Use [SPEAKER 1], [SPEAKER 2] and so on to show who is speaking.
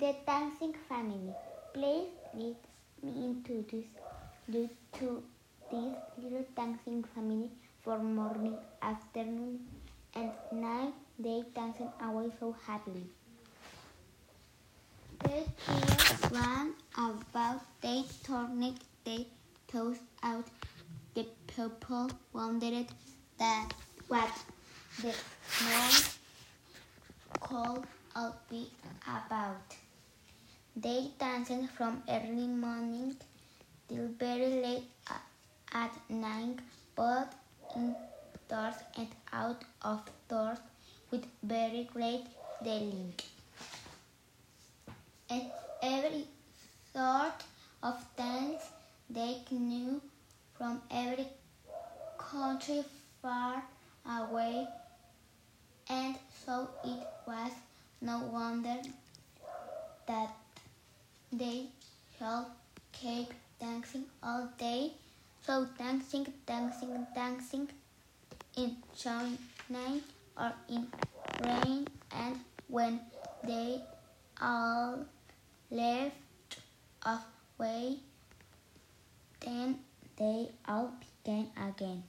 [SPEAKER 1] The dancing family. Please let me introduce you to this little dancing family for morning, afternoon, and night. They dancing away so happily. They one about they turned their toes out. The people wondered that what the noise could all be about. They danced from early morning till very late at night, both indoors and out of doors, with very great delight. And every sort of dance they knew from every country far away, and so it was no wonder that they shall keep dancing all day. So dancing, dancing, dancing in sunshine or in rain, and when they all left away, then they all began again.